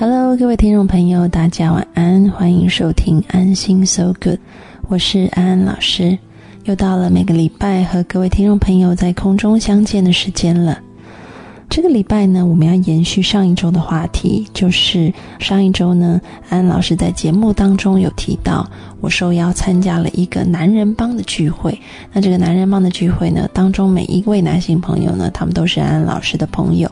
Hello，各位听众朋友，大家晚安，欢迎收听安心 So Good，我是安安老师。又到了每个礼拜和各位听众朋友在空中相见的时间了。这个礼拜呢，我们要延续上一周的话题，就是上一周呢，安安老师在节目当中有提到，我受邀参加了一个男人帮的聚会。那这个男人帮的聚会呢，当中每一位男性朋友呢，他们都是安安老师的朋友。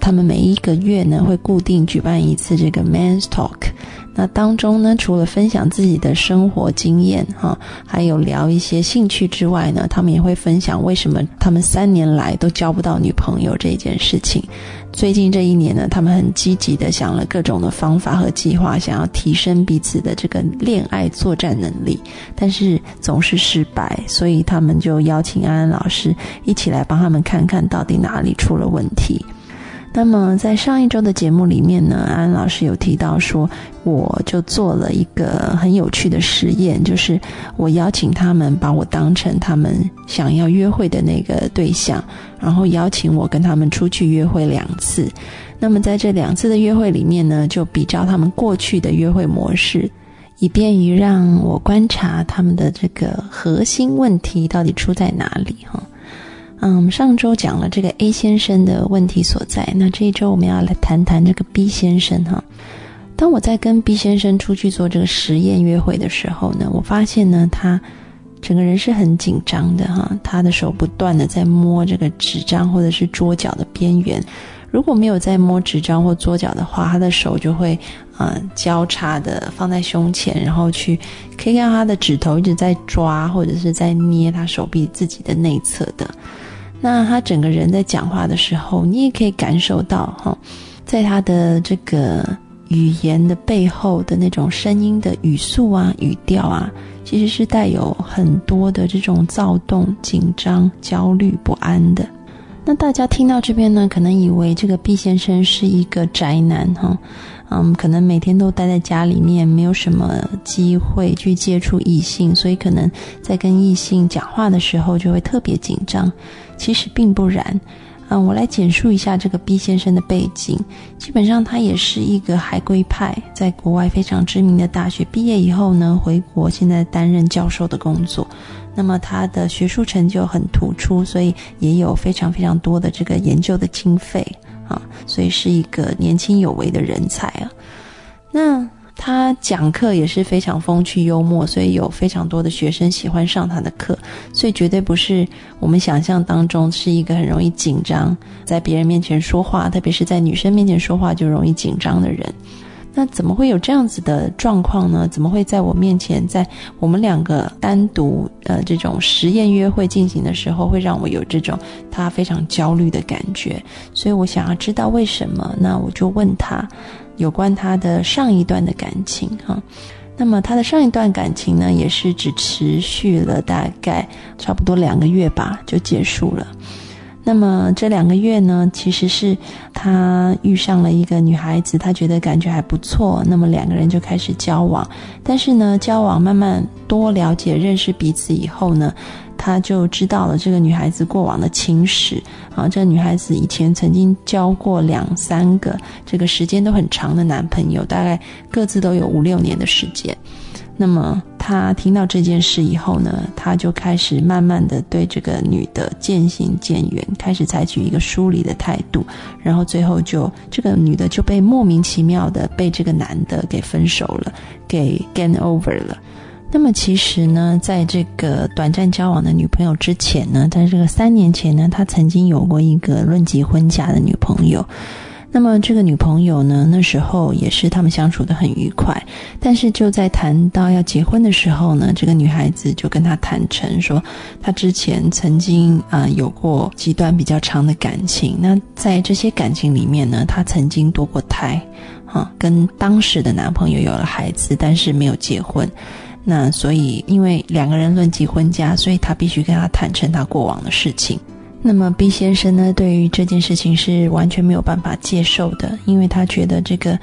他们每一个月呢，会固定举办一次这个 Men's Talk。那当中呢，除了分享自己的生活经验哈，还有聊一些兴趣之外呢，他们也会分享为什么他们三年来都交不到女朋友这件事情。最近这一年呢，他们很积极的想了各种的方法和计划，想要提升彼此的这个恋爱作战能力，但是总是失败，所以他们就邀请安安老师一起来帮他们看看到底哪里出了问题。那么在上一周的节目里面呢，安安老师有提到说，我就做了一个很有趣的实验，就是我邀请他们把我当成他们想要约会的那个对象，然后邀请我跟他们出去约会两次。那么在这两次的约会里面呢，就比较他们过去的约会模式，以便于让我观察他们的这个核心问题到底出在哪里哈。嗯，上周讲了这个 A 先生的问题所在，那这一周我们要来谈谈这个 B 先生哈。当我在跟 B 先生出去做这个实验约会的时候呢，我发现呢，他整个人是很紧张的哈，他的手不断的在摸这个纸张或者是桌角的边缘，如果没有在摸纸张或桌角的话，他的手就会啊交叉的放在胸前，然后去可以看到他的指头一直在抓或者是在捏他手臂自己的内侧的。那他整个人在讲话的时候，你也可以感受到哈，在他的这个语言的背后的那种声音的语速啊、语调啊，其实是带有很多的这种躁动、紧张、焦虑、不安的。那大家听到这边呢，可能以为这个毕先生是一个宅男哈。嗯，可能每天都待在家里面，没有什么机会去接触异性，所以可能在跟异性讲话的时候就会特别紧张。其实并不然，嗯，我来简述一下这个 B 先生的背景。基本上他也是一个海归派，在国外非常知名的大学毕业以后呢，回国现在担任教授的工作。那么他的学术成就很突出，所以也有非常非常多的这个研究的经费。啊，所以是一个年轻有为的人才啊。那他讲课也是非常风趣幽默，所以有非常多的学生喜欢上他的课。所以绝对不是我们想象当中是一个很容易紧张，在别人面前说话，特别是在女生面前说话就容易紧张的人。那怎么会有这样子的状况呢？怎么会在我面前，在我们两个单独呃这种实验约会进行的时候，会让我有这种他非常焦虑的感觉？所以我想要知道为什么，那我就问他有关他的上一段的感情哈。那么他的上一段感情呢，也是只持续了大概差不多两个月吧，就结束了。那么这两个月呢，其实是他遇上了一个女孩子，他觉得感觉还不错，那么两个人就开始交往。但是呢，交往慢慢多了解、认识彼此以后呢，他就知道了这个女孩子过往的情史啊。这个女孩子以前曾经交过两三个，这个时间都很长的男朋友，大概各自都有五六年的时间。那么他听到这件事以后呢，他就开始慢慢的对这个女的渐行渐远，开始采取一个疏离的态度，然后最后就这个女的就被莫名其妙的被这个男的给分手了，给 gain over 了。那么其实呢，在这个短暂交往的女朋友之前呢，在这个三年前呢，他曾经有过一个论及婚嫁的女朋友。那么这个女朋友呢，那时候也是他们相处的很愉快，但是就在谈到要结婚的时候呢，这个女孩子就跟他坦诚说，她之前曾经啊有过几段比较长的感情，那在这些感情里面呢，她曾经堕过胎，啊，跟当时的男朋友有了孩子，但是没有结婚，那所以因为两个人论及婚嫁，所以她必须跟他坦诚她过往的事情。那么 B 先生呢，对于这件事情是完全没有办法接受的，因为他觉得这个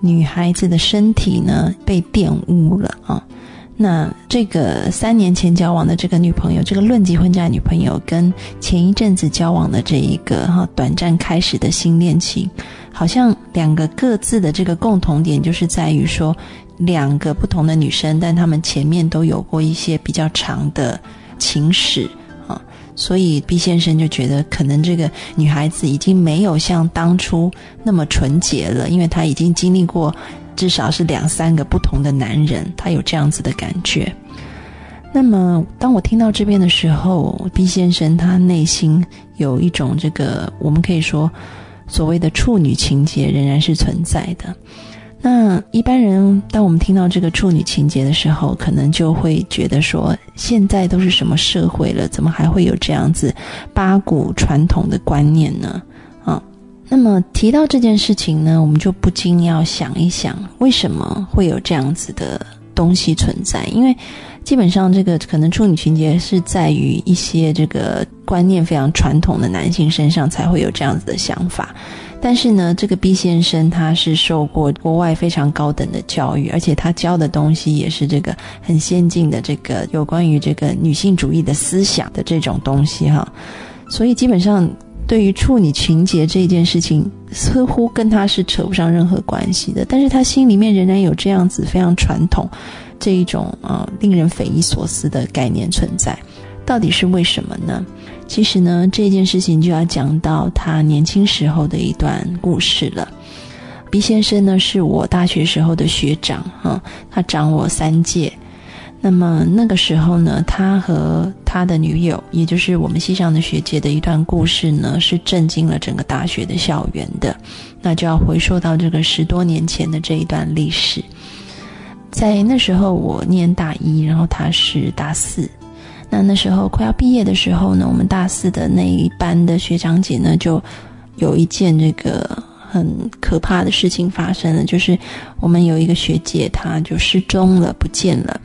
女孩子的身体呢被玷污了啊。那这个三年前交往的这个女朋友，这个论及婚嫁女朋友，跟前一阵子交往的这一个哈短暂开始的新恋情，好像两个各自的这个共同点，就是在于说两个不同的女生，但她们前面都有过一些比较长的情史，所以毕先生就觉得，可能这个女孩子已经没有像当初那么纯洁了，因为她已经经历过至少是两三个不同的男人，她有这样子的感觉。那么，当我听到这边的时候，B 先生他内心有一种这个，我们可以说所谓的处女情节仍然是存在的。那一般人，当我们听到这个处女情节的时候，可能就会觉得说，现在都是什么社会了，怎么还会有这样子八股传统的观念呢？啊，那么提到这件事情呢，我们就不禁要想一想，为什么会有这样子的东西存在？因为基本上，这个可能处女情节是在于一些这个观念非常传统的男性身上才会有这样子的想法。但是呢，这个 B 先生他是受过国外非常高等的教育，而且他教的东西也是这个很先进的这个有关于这个女性主义的思想的这种东西哈。所以基本上，对于处女情节这件事情，似乎跟他是扯不上任何关系的。但是他心里面仍然有这样子非常传统。这一种啊，令人匪夷所思的概念存在，到底是为什么呢？其实呢，这件事情就要讲到他年轻时候的一段故事了。毕先生呢，是我大学时候的学长，哈，他长我三届。那么那个时候呢，他和他的女友，也就是我们西上的学姐的一段故事呢，是震惊了整个大学的校园的。那就要回溯到这个十多年前的这一段历史。在那时候，我念大一，然后他是大四。那那时候快要毕业的时候呢，我们大四的那一班的学长姐呢，就有一件这个很可怕的事情发生了，就是我们有一个学姐，她就失踪了，不见了。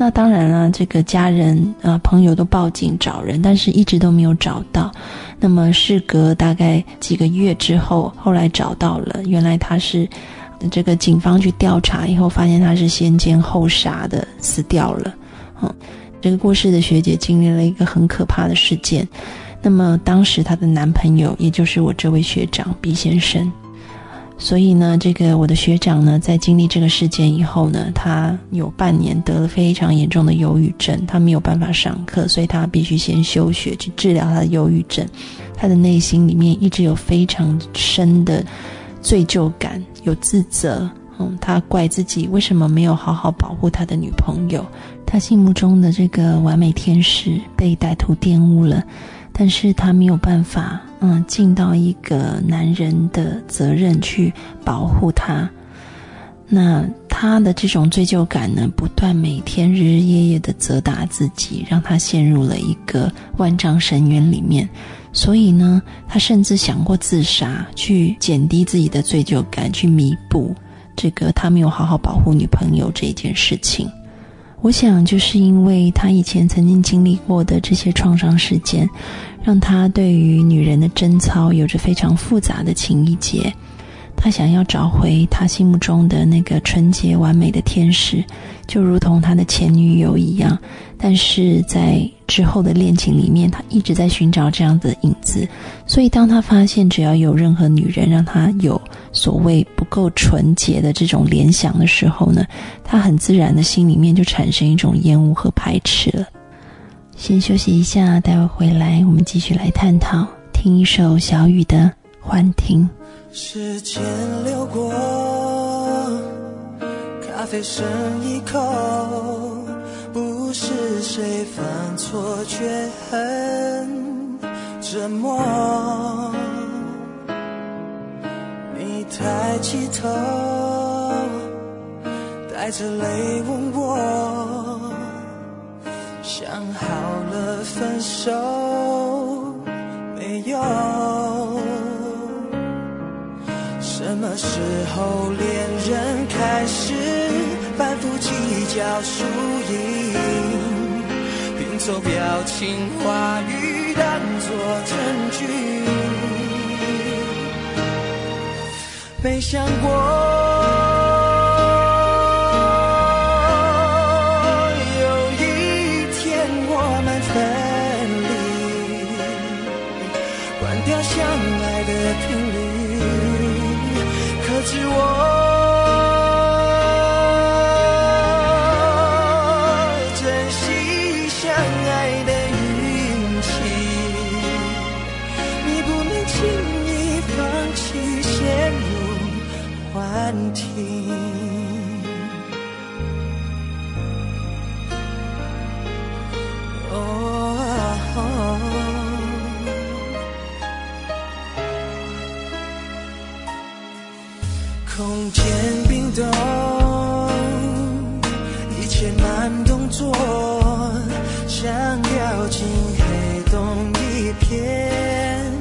那当然了，这个家人啊朋友都报警找人，但是一直都没有找到。那么事隔大概几个月之后，后来找到了，原来她是。这个警方去调查以后，发现他是先奸后杀的，死掉了。嗯，这个过世的学姐经历了一个很可怕的事件。那么当时她的男朋友，也就是我这位学长 B 先生。所以呢，这个我的学长呢，在经历这个事件以后呢，他有半年得了非常严重的忧郁症，他没有办法上课，所以他必须先休学去治疗他的忧郁症。他的内心里面一直有非常深的。罪疚感，有自责，嗯，他怪自己为什么没有好好保护他的女朋友，他心目中的这个完美天使被歹徒玷污了，但是他没有办法，嗯，尽到一个男人的责任去保护她。那他的这种罪疚感呢，不断每天日日夜夜的责打自己，让他陷入了一个万丈深渊里面。所以呢，他甚至想过自杀，去减低自己的罪疚感，去弥补这个他没有好好保护女朋友这件事情。我想，就是因为他以前曾经经历过的这些创伤事件，让他对于女人的贞操有着非常复杂的情意结。他想要找回他心目中的那个纯洁完美的天使，就如同他的前女友一样。但是在之后的恋情里面，他一直在寻找这样的影子。所以，当他发现只要有任何女人让他有所谓不够纯洁的这种联想的时候呢，他很自然的心里面就产生一种厌恶和排斥了。先休息一下，待会回来我们继续来探讨。听一首小雨的《幻听》。时间流过，咖啡剩一口，不是谁犯错，却很折磨。你抬起头，带着泪问我，想好了分手没有？什么时候恋人开始反复计较输赢，拼凑表情话语当作证据？没想过前冰冻，一切慢动作，像掉进黑洞一片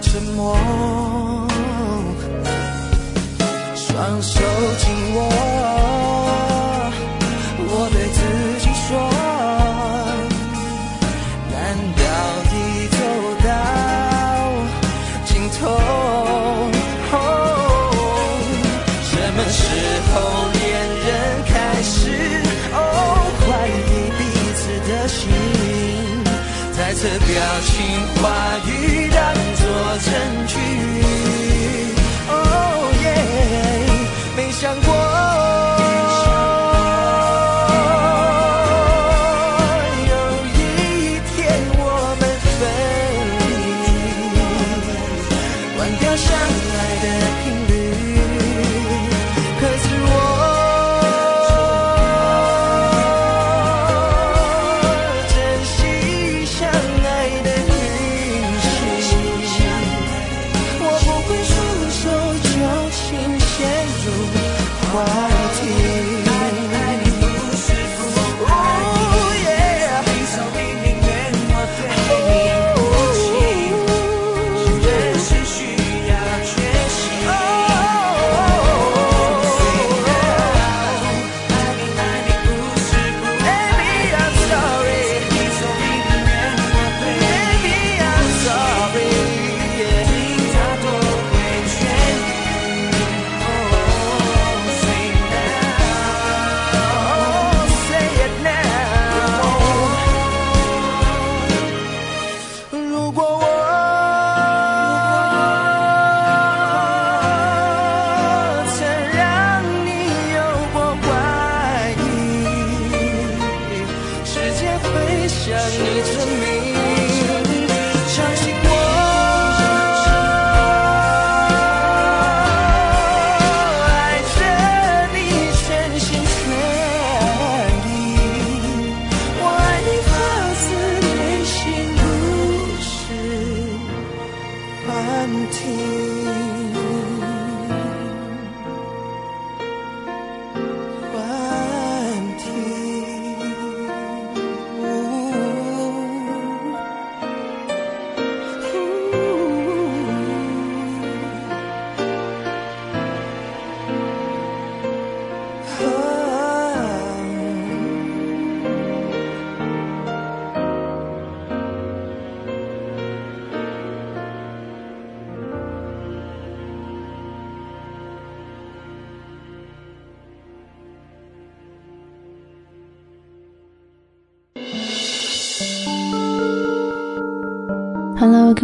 沉默。双手紧握，的表情话语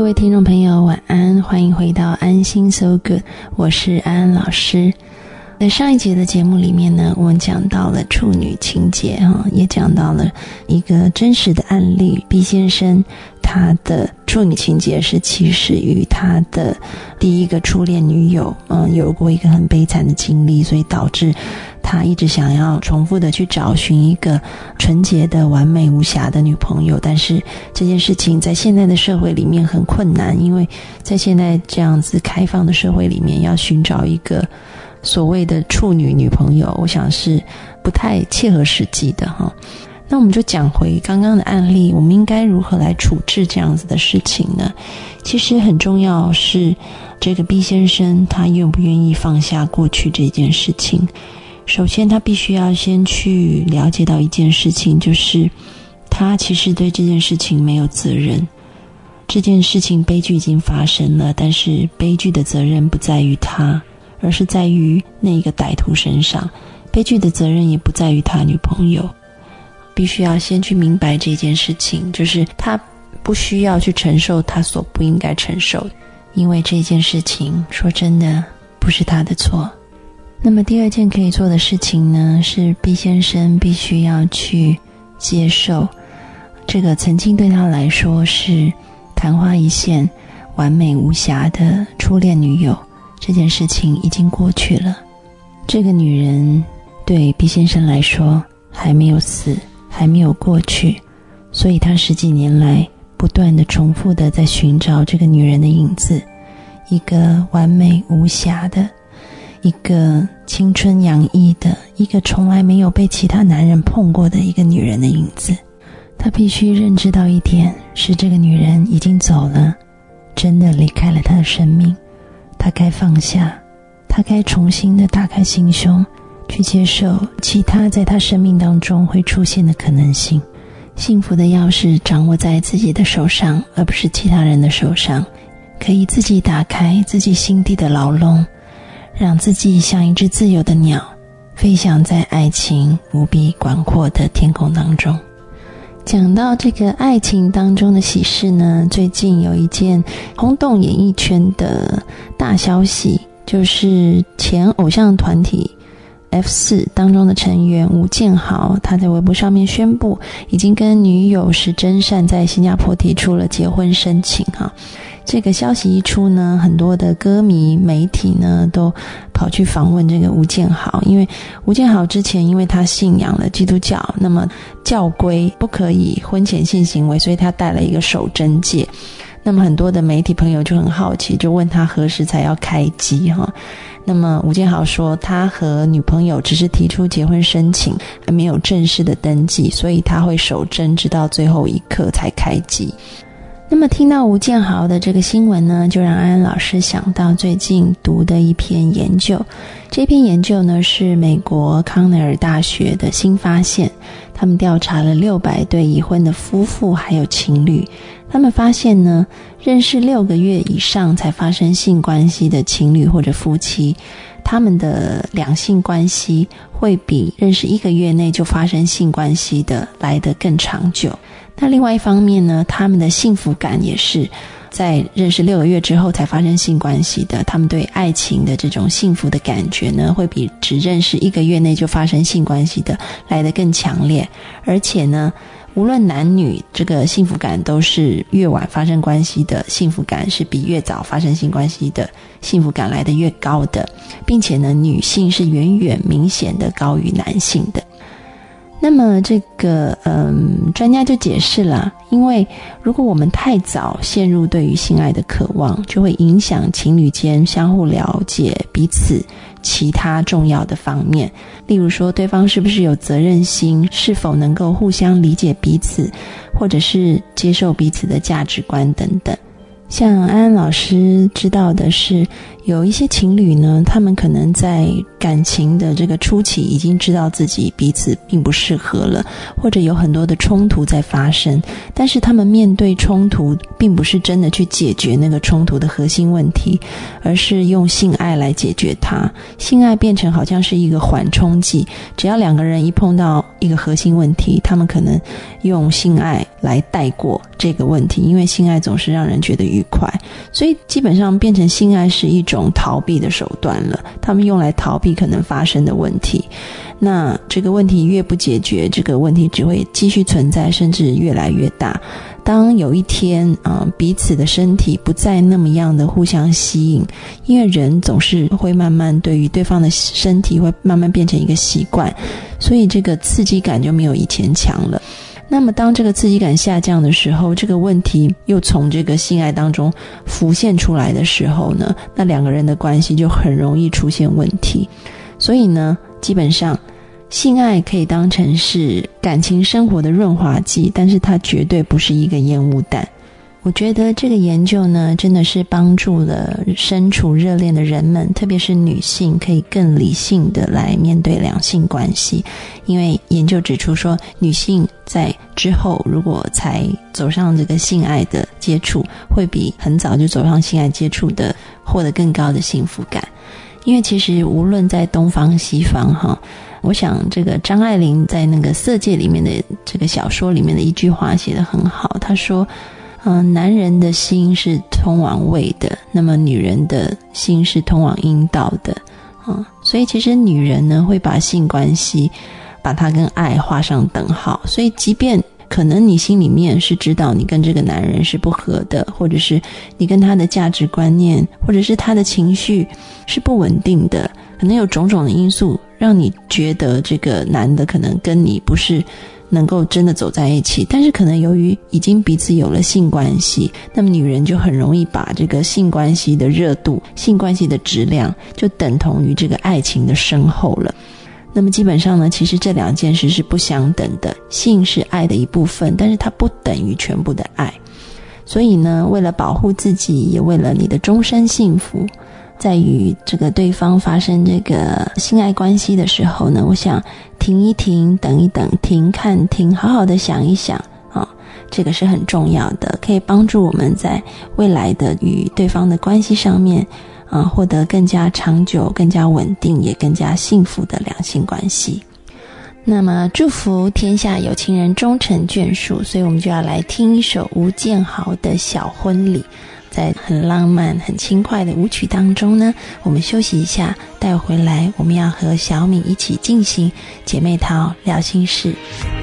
各位听众朋友，晚安，欢迎回到安心 So Good，我是安安老师。在上一节的节目里面呢，我们讲到了处女情节哈，也讲到了一个真实的案例。毕先生他的处女情节是起始于他的第一个初恋女友，嗯，有过一个很悲惨的经历，所以导致他一直想要重复的去找寻一个纯洁的、完美无瑕的女朋友。但是这件事情在现在的社会里面很困难，因为在现在这样子开放的社会里面，要寻找一个。所谓的处女女朋友，我想是不太切合实际的哈。那我们就讲回刚刚的案例，我们应该如何来处置这样子的事情呢？其实很重要是这个 B 先生他愿不愿意放下过去这件事情。首先，他必须要先去了解到一件事情，就是他其实对这件事情没有责任。这件事情悲剧已经发生了，但是悲剧的责任不在于他。而是在于那个歹徒身上，悲剧的责任也不在于他女朋友。必须要先去明白这件事情，就是他不需要去承受他所不应该承受，因为这件事情说真的不是他的错。那么第二件可以做的事情呢，是 B 先生必须要去接受这个曾经对他来说是昙花一现、完美无瑕的初恋女友。这件事情已经过去了，这个女人对毕先生来说还没有死，还没有过去，所以他十几年来不断的重复的在寻找这个女人的影子，一个完美无瑕的，一个青春洋溢的，一个从来没有被其他男人碰过的一个女人的影子。他必须认知到一点，是这个女人已经走了，真的离开了他的生命。他该放下，他该重新的打开心胸，去接受其他在他生命当中会出现的可能性。幸福的钥匙掌握在自己的手上，而不是其他人的手上。可以自己打开自己心底的牢笼，让自己像一只自由的鸟，飞翔在爱情无比广阔的天空当中。讲到这个爱情当中的喜事呢，最近有一件轰动演艺圈的大消息，就是前偶像团体 F 四当中的成员吴建豪，他在微博上面宣布，已经跟女友石真善在新加坡提出了结婚申请哈。这个消息一出呢，很多的歌迷、媒体呢都跑去访问这个吴建豪，因为吴建豪之前因为他信仰了基督教，那么教规不可以婚前性行为，所以他戴了一个手贞戒。那么很多的媒体朋友就很好奇，就问他何时才要开机哈？那么吴建豪说，他和女朋友只是提出结婚申请，还没有正式的登记，所以他会守贞直到最后一刻才开机。那么听到吴建豪的这个新闻呢，就让安安老师想到最近读的一篇研究。这篇研究呢是美国康奈尔大学的新发现，他们调查了六百对已婚的夫妇还有情侣，他们发现呢，认识六个月以上才发生性关系的情侣或者夫妻，他们的两性关系会比认识一个月内就发生性关系的来得更长久。那另外一方面呢，他们的幸福感也是在认识六个月之后才发生性关系的。他们对爱情的这种幸福的感觉呢，会比只认识一个月内就发生性关系的来得更强烈。而且呢，无论男女，这个幸福感都是越晚发生关系的幸福感是比越早发生性关系的幸福感来得越高的，并且呢，女性是远远明显的高于男性的。那么，这个嗯，专家就解释了，因为如果我们太早陷入对于性爱的渴望，就会影响情侣间相互了解彼此其他重要的方面，例如说对方是不是有责任心，是否能够互相理解彼此，或者是接受彼此的价值观等等。像安安老师知道的是，有一些情侣呢，他们可能在感情的这个初期已经知道自己彼此并不适合了，或者有很多的冲突在发生，但是他们面对冲突，并不是真的去解决那个冲突的核心问题，而是用性爱来解决它。性爱变成好像是一个缓冲剂，只要两个人一碰到一个核心问题，他们可能用性爱来带过这个问题，因为性爱总是让人觉得愉。快，所以基本上变成性爱是一种逃避的手段了。他们用来逃避可能发生的问题。那这个问题越不解决，这个问题只会继续存在，甚至越来越大。当有一天啊，彼此的身体不再那么样的互相吸引，因为人总是会慢慢对于对方的身体会慢慢变成一个习惯，所以这个刺激感就没有以前强了。那么，当这个刺激感下降的时候，这个问题又从这个性爱当中浮现出来的时候呢，那两个人的关系就很容易出现问题。所以呢，基本上，性爱可以当成是感情生活的润滑剂，但是它绝对不是一个烟雾弹。我觉得这个研究呢，真的是帮助了身处热恋的人们，特别是女性，可以更理性的来面对两性关系。因为研究指出说，女性在之后如果才走上这个性爱的接触，会比很早就走上性爱接触的获得更高的幸福感。因为其实无论在东方西方，哈，我想这个张爱玲在那个《色戒》里面的这个小说里面的一句话写得很好，她说。嗯，男人的心是通往胃的，那么女人的心是通往阴道的，啊，所以其实女人呢会把性关系，把它跟爱画上等号。所以，即便可能你心里面是知道你跟这个男人是不合的，或者是你跟他的价值观念，或者是他的情绪是不稳定的，可能有种种的因素让你觉得这个男的可能跟你不是能够真的走在一起，但是可能由于已经彼此有了性关系，那么女人就很容易把这个性关系的热度、性关系的质量就等同于这个爱情的深厚了。那么基本上呢，其实这两件事是不相等的。性是爱的一部分，但是它不等于全部的爱。所以呢，为了保护自己，也为了你的终身幸福，在与这个对方发生这个性爱关系的时候呢，我想停一停，等一等，停看停，好好的想一想啊，这个是很重要的，可以帮助我们在未来的与对方的关系上面。啊，获得更加长久、更加稳定，也更加幸福的两性关系。那么，祝福天下有情人终成眷属。所以，我们就要来听一首吴建豪的小婚礼。在很浪漫、很轻快的舞曲当中呢，我们休息一下，待回来我们要和小敏一起进行姐妹淘聊心事。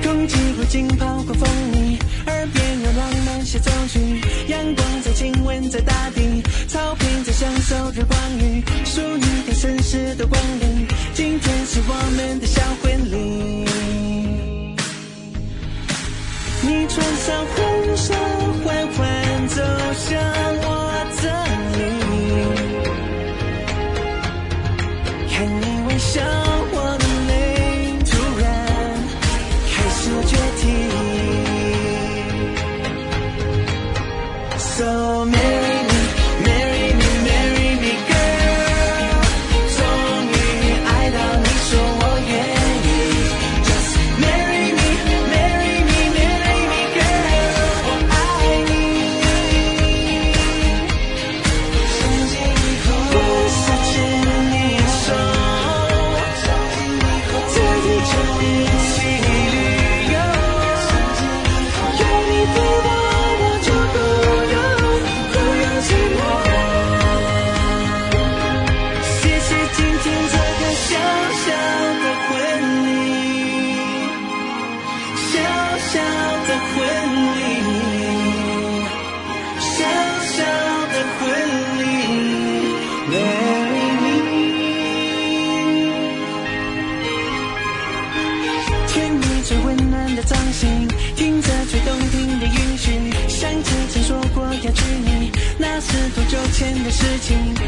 更浸泡浸泡过风雨，耳边有浪漫协奏曲阳光在亲吻在大地，草坪在享受着光雨，属于更绅士的光临。今天是我们的小婚礼，你穿上婚事情。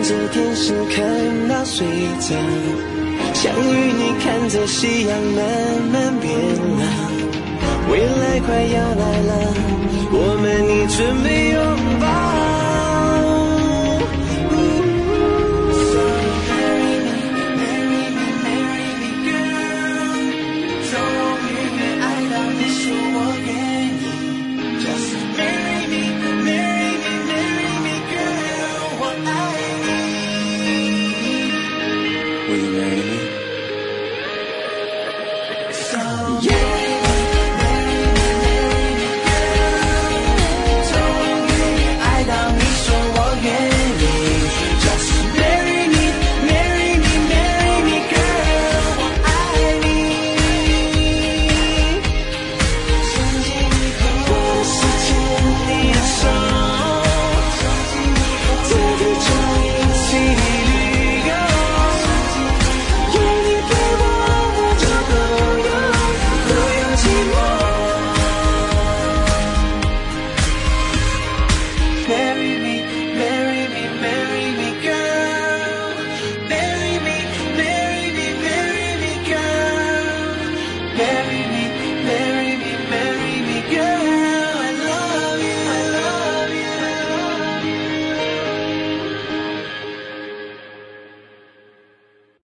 看着电视，看那水着，想与你看着夕阳慢慢变老，未来快要来了，我们已准备拥抱。